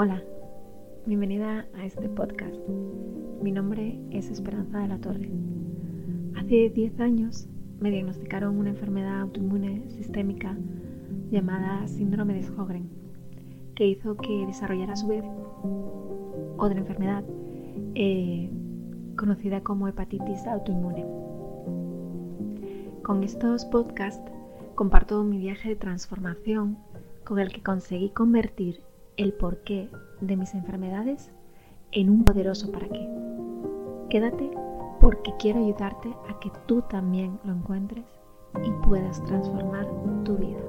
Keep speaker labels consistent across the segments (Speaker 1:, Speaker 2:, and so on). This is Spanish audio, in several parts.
Speaker 1: Hola, bienvenida a este podcast. Mi nombre es Esperanza de la Torre. Hace 10 años me diagnosticaron una enfermedad autoinmune sistémica llamada síndrome de Sjögren, que hizo que desarrollara a su vez otra enfermedad eh, conocida como hepatitis autoinmune. Con estos podcasts comparto mi viaje de transformación con el que conseguí convertir el porqué de mis enfermedades en un poderoso para qué. Quédate porque quiero ayudarte a que tú también lo encuentres y puedas transformar tu vida.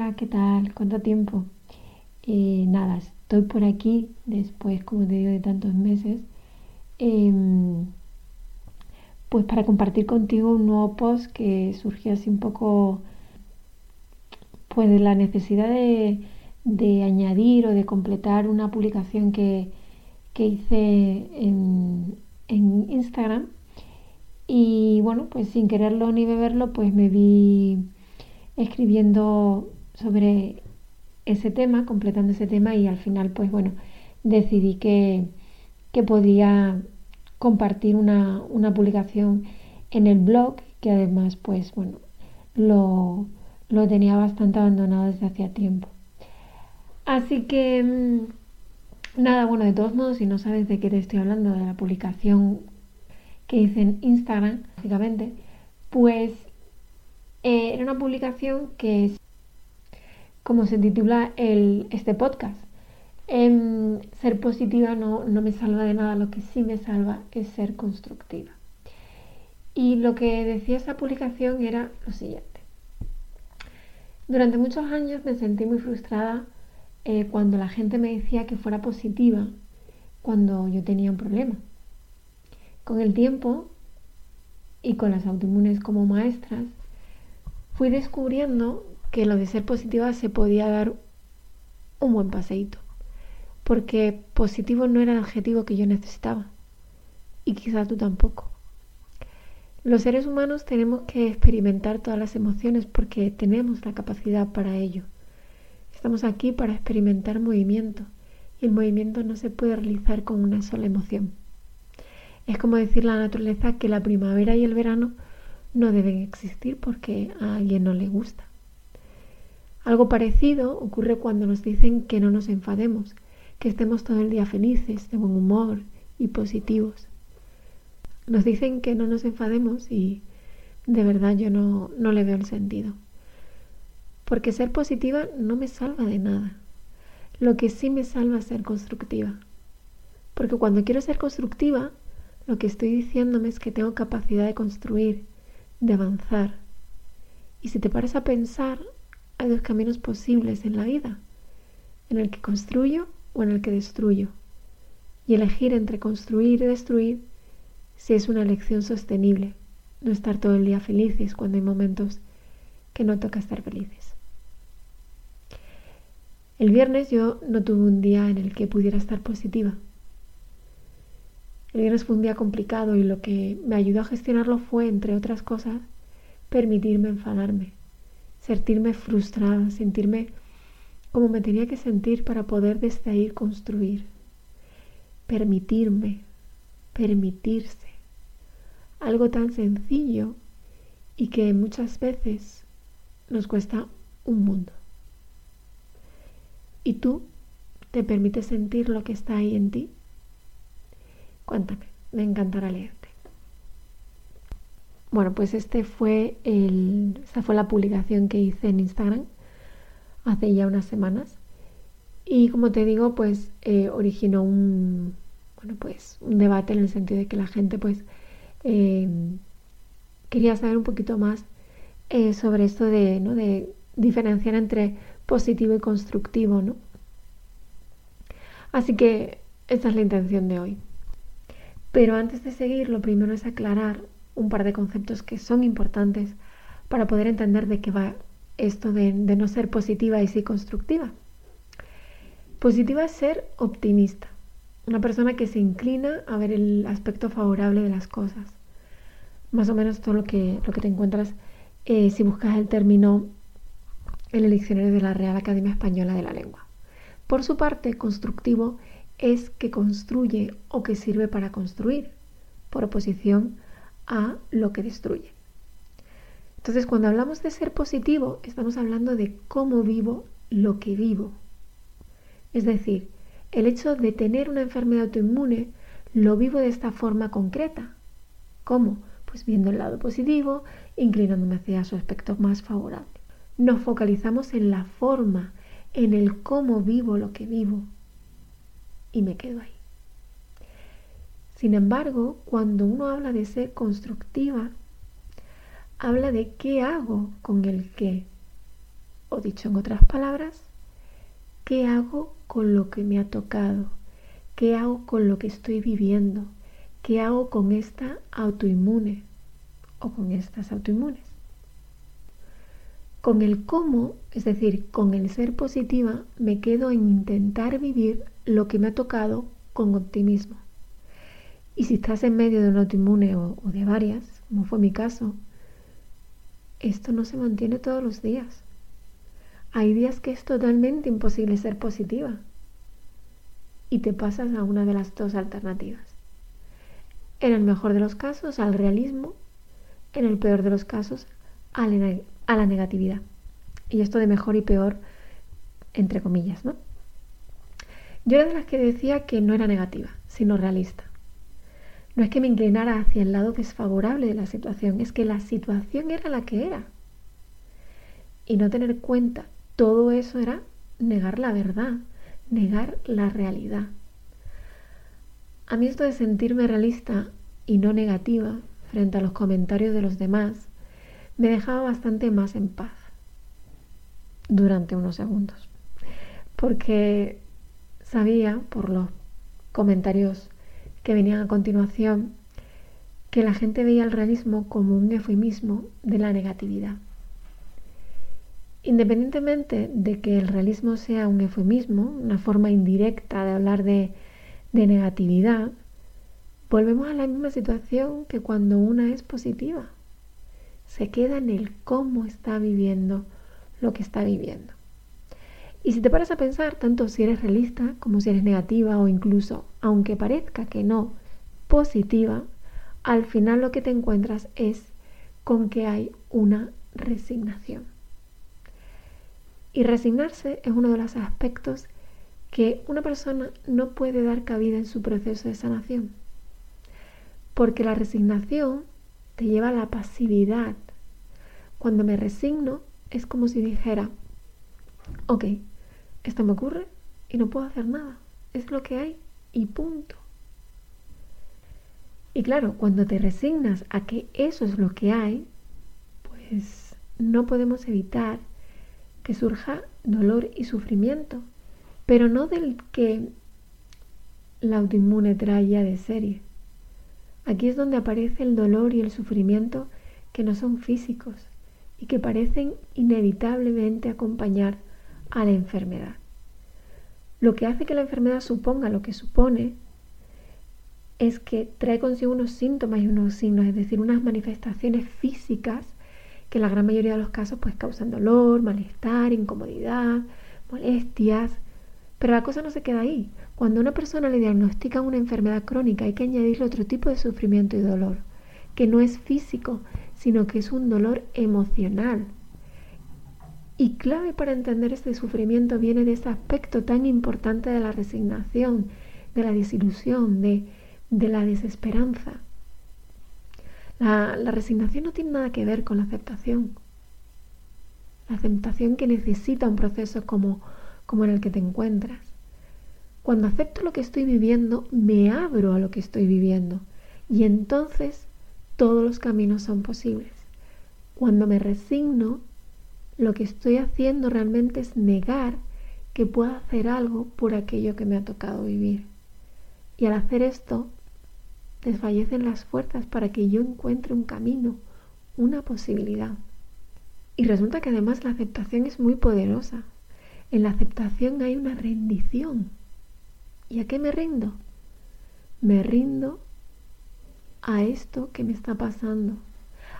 Speaker 1: Hola, ¿qué tal? ¿Cuánto tiempo? Eh, nada, estoy por aquí después, como te digo, de tantos meses. Em, pues para compartir contigo un nuevo post que surgió así un poco pues de la necesidad de, añadir o de completar una publicación que, hice en, en Instagram. Y bueno, pues sin quererlo ni beberlo, pues me vi escribiendo sobre ese tema, completando ese tema y al final pues bueno, decidí que, que podía compartir una, publicación en el blog que además pues bueno, lo, lo tenía bastante abandonado desde hacía tiempo. Así que mm, nada, bueno, de todos modos, si no sabes de qué te estoy hablando, de la publicación que hice en Instagram, básicamente, pues eh, era una publicación que como se titula este podcast, em, ser positiva no, no me salva de nada, lo que sí me salva es ser constructiva. Y lo que decía esa publicación era lo siguiente. Durante muchos años me sentí muy frustrada eh, cuando la gente me decía que fuera positiva cuando yo tenía un problema. Con el tiempo y con las autoinmunes como maestras, fui descubriendo que lo de ser positiva se podía dar un buen paseíto, porque positivo no era el adjetivo que yo necesitaba, y quizás tú tampoco. Los seres humanos tenemos que experimentar todas las emociones porque tenemos la capacidad para ello. Estamos aquí para experimentar movimiento y el movimiento no se puede realizar con una sola emoción. Es como decir la naturaleza que la primavera y el verano no deben existir porque a alguien no le gusta. Algo parecido ocurre cuando nos dicen que no nos enfademos, que estemos todo el día felices, de buen humor y positivos. Nos dicen que no nos enfademos y de verdad yo no, no le veo el sentido. Porque ser positiva no me salva de nada. Lo que sí me salva es ser constructiva. Porque cuando quiero ser constructiva, lo que estoy diciéndome es que tengo capacidad de construir, de avanzar. Y si te paras a pensar, hay dos caminos posibles en la vida, en el que construyo o en el que destruyo. Y elegir entre construir y destruir si es una elección sostenible, no estar todo el día felices cuando hay momentos que no toca estar felices. El viernes yo no tuve un día en el que pudiera estar positiva. El viernes fue un día complicado y lo que me ayudó a gestionarlo fue, entre otras cosas, permitirme enfadarme, sentirme frustrada, sentirme como me tenía que sentir para poder desde ahí construir. Permitirme, permitirse. Algo tan sencillo y que muchas veces nos cuesta un mundo. ¿Y tú te permites sentir lo que está ahí en ti? Cuéntame, me encantará leerte. Bueno, pues este fue el, esta fue la publicación que hice en Instagram hace ya unas semanas. Y como te digo, pues eh, originó un, bueno, pues un debate en el sentido de que la gente pues em, quería saber un poquito más eh, sobre esto de, ¿no? de diferenciar entre positivo y constructivo, ¿no? Así que esta es la intención de hoy Pero antes de seguir, lo primero es aclarar un par de conceptos que son importantes para poder entender de qué va esto de, no ser positiva y sí constructiva. Positiva es ser optimista, una persona que se inclina a ver el aspecto favorable de las cosas. Más o menos todo lo que, lo que te encuentras eh, si buscas el término en el diccionario de la Real Academia Española de la Lengua. Por su parte, constructivo es que construye o que sirve para construir, por oposición a lo que destruye. Entonces, cuando hablamos de ser positivo, estamos hablando de cómo vivo lo que vivo. Es decir, el hecho de tener una enfermedad autoinmune lo vivo de esta forma concreta. ¿Cómo? Pues viendo el lado positivo, inclinándome hacia su aspecto más favorable. Nos focalizamos en la forma, en el cómo vivo lo que vivo. Y me quedo ahí. Sin embargo, cuando uno habla de ser constructiva, habla de qué hago con el qué. O dicho en otras palabras, qué hago con lo que me ha tocado, qué hago con lo que estoy viviendo, qué hago con esta autoinmune o con estas autoinmunes. Con el cómo, es decir, con el ser positiva, me quedo en intentar vivir lo que me ha tocado con optimismo. Y si estás en medio de un autoinmune o, o de varias, como fue mi caso, esto no se mantiene todos los días. Hay días que es totalmente imposible ser positiva y te pasas a una de las dos alternativas. En el mejor de los casos al realismo, en el peor de los casos a la, negatividad. Y esto de mejor y peor, entre comillas, ¿no? Yo era de las que decía que no era negativa, sino realista. No es que me inclinara hacia el lado desfavorable de la situación, es que la situación era la que era. Y no tener cuenta todo eso era negar la verdad, negar la realidad. A mí esto de sentirme realista y no negativa frente a los comentarios de los demás me dejaba bastante más en paz durante unos segundos. Porque sabía por los comentarios que venían a continuación, que la gente veía el realismo como un eufemismo de la negatividad. Independientemente de que el realismo sea un eufemismo, una forma indirecta de hablar de, de negatividad, volvemos a la misma situación que cuando una es positiva. Se queda en el cómo está viviendo lo que está viviendo. Y si te paras a pensar, tanto si eres realista como si eres negativa o incluso, aunque parezca que no, positiva, al final lo que te encuentras es con que hay una resignación. Y resignarse es uno de los aspectos que una persona no puede dar cabida en su proceso de sanación. Porque la resignación te lleva a la pasividad. Cuando me resigno es como si dijera, ok, esto me ocurre y no puedo hacer nada. Es lo que hay y punto. Y claro, cuando te resignas a que eso es lo que hay, pues no podemos evitar que surja dolor y sufrimiento, pero no del que la autoinmune trae ya de serie. Aquí es donde aparece el dolor y el sufrimiento que no son físicos y que parecen inevitablemente acompañar a la enfermedad. Lo que hace que la enfermedad suponga lo que supone es que trae consigo unos síntomas y unos signos, es decir, unas manifestaciones físicas que en la gran mayoría de los casos pues causan dolor, malestar, incomodidad, molestias. Pero la cosa no se queda ahí. Cuando a una persona le diagnostican una enfermedad crónica hay que añadirle otro tipo de sufrimiento y dolor, que no es físico, sino que es un dolor emocional, y clave para entender este sufrimiento viene de ese aspecto tan importante de la resignación, de la desilusión, de, la desesperanza. La, resignación no tiene nada que ver con la aceptación. La aceptación que necesita un proceso como, como en el que te encuentras. Cuando acepto lo que estoy viviendo, me abro a lo que estoy viviendo. Y entonces todos los caminos son posibles. Cuando me resigno, lo que estoy haciendo realmente es negar que pueda hacer algo por aquello que me ha tocado vivir. Y al hacer esto, desfallecen las fuerzas para que yo encuentre un camino, una posibilidad. Y resulta que además la aceptación es muy poderosa. En la aceptación hay una rendición. ¿Y a qué me rindo? Me rindo a esto que me está pasando,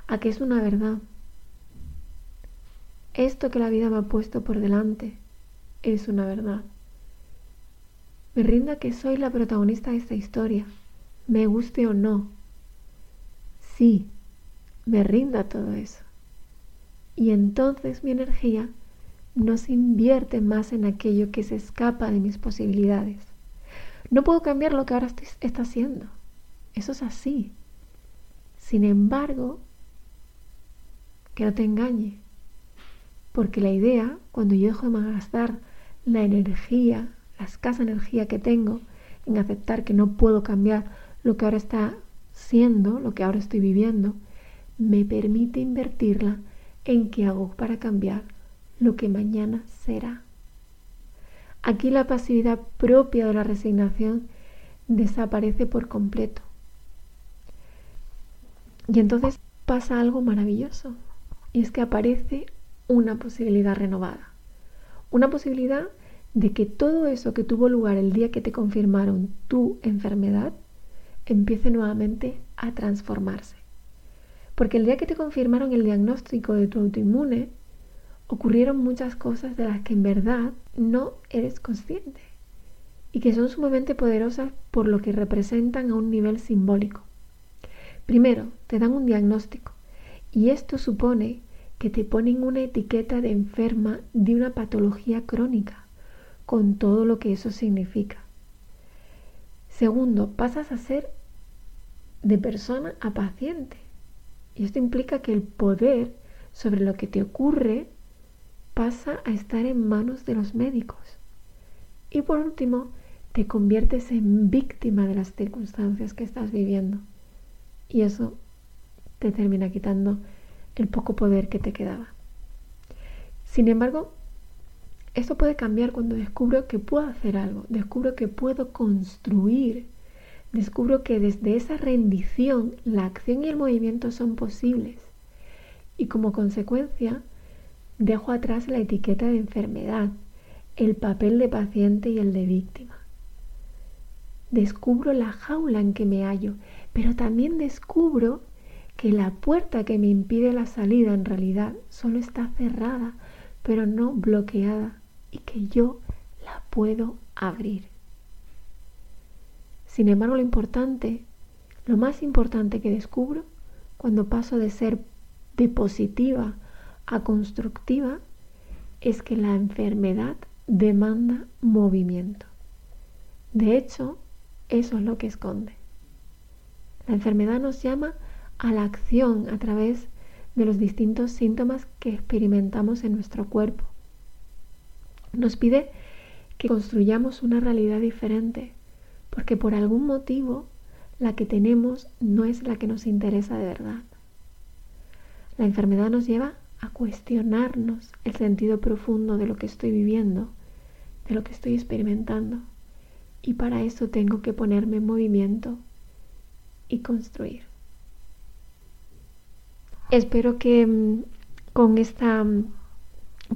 Speaker 1: a que es una verdad. Esto que la vida me ha puesto por delante es una verdad. Me rindo a que soy la protagonista de esta historia, me guste o no. Sí, me rindo a todo eso. Y entonces mi energía no se invierte más en aquello que se escapa de mis posibilidades. No puedo cambiar lo que ahora está haciendo. Eso es así. Sin embargo, que no te engañe. Porque la idea, cuando yo dejo de malgastar la energía, la escasa energía que tengo en aceptar que no puedo cambiar lo que ahora está siendo, lo que ahora estoy viviendo, me permite invertirla en qué hago para cambiar lo que mañana será. Aquí la pasividad propia de la resignación desaparece por completo. Y entonces pasa algo maravilloso, y es que aparece una posibilidad renovada. Una posibilidad de que todo eso que tuvo lugar el día que te confirmaron tu enfermedad empiece nuevamente a transformarse. Porque el día que te confirmaron el diagnóstico de tu autoinmune, ocurrieron muchas cosas de las que en verdad no eres consciente y que son sumamente poderosas por lo que representan a un nivel simbólico. Primero, te dan un diagnóstico y esto supone que te ponen una etiqueta de enferma de una patología crónica, con todo lo que eso significa. Segundo, pasas a ser de persona a paciente. Y esto implica que el poder sobre lo que te ocurre pasa a estar en manos de los médicos. Y por último, te conviertes en víctima de las circunstancias que estás viviendo. Y eso te termina quitando el poco poder que te quedaba. Sin embargo, esto puede cambiar cuando descubro que puedo hacer algo, descubro que puedo construir descubro que desde esa rendición la acción y el movimiento son posibles y como consecuencia dejo atrás la etiqueta de enfermedad, el papel de paciente y el de víctima. Descubro la jaula en que me hallo, pero también descubro que la puerta que me impide la salida en realidad solo está cerrada, pero no bloqueada, y que yo la puedo abrir. Sin embargo, lo importante, lo más importante que descubro cuando paso de ser de positiva a constructiva es que la enfermedad demanda movimiento. De hecho, eso es lo que esconde. La enfermedad nos llama a la acción a través de los distintos síntomas que experimentamos en nuestro cuerpo. Nos pide que construyamos una realidad diferente, porque por algún motivo la que tenemos no es la que nos interesa de verdad. La enfermedad nos lleva a cuestionarnos el sentido profundo de lo que estoy viviendo, de lo que estoy experimentando. Y para eso tengo que ponerme en movimiento y construir. Espero que mm, con esta mm,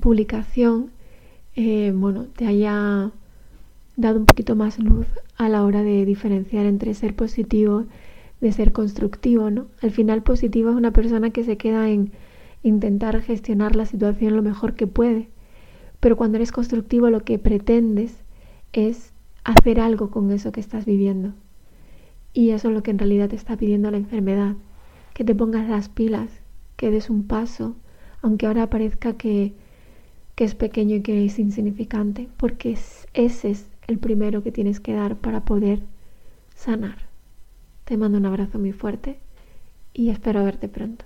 Speaker 1: publicación eh, bueno, te haya dado un poquito más luz a la hora de diferenciar entre ser positivo de ser constructivo, ¿no? Al final positivo es una persona que se queda en intentar gestionar la situación lo mejor que puede, pero cuando eres constructivo lo que pretendes es hacer algo con eso que estás viviendo. Y eso es lo que en realidad te está pidiendo la enfermedad, que te pongas las pilas, que des un paso, aunque ahora parezca que, que es pequeño y que es insignificante, porque ese es el primero que tienes que dar para poder sanar. Te mando un abrazo muy fuerte y espero verte pronto.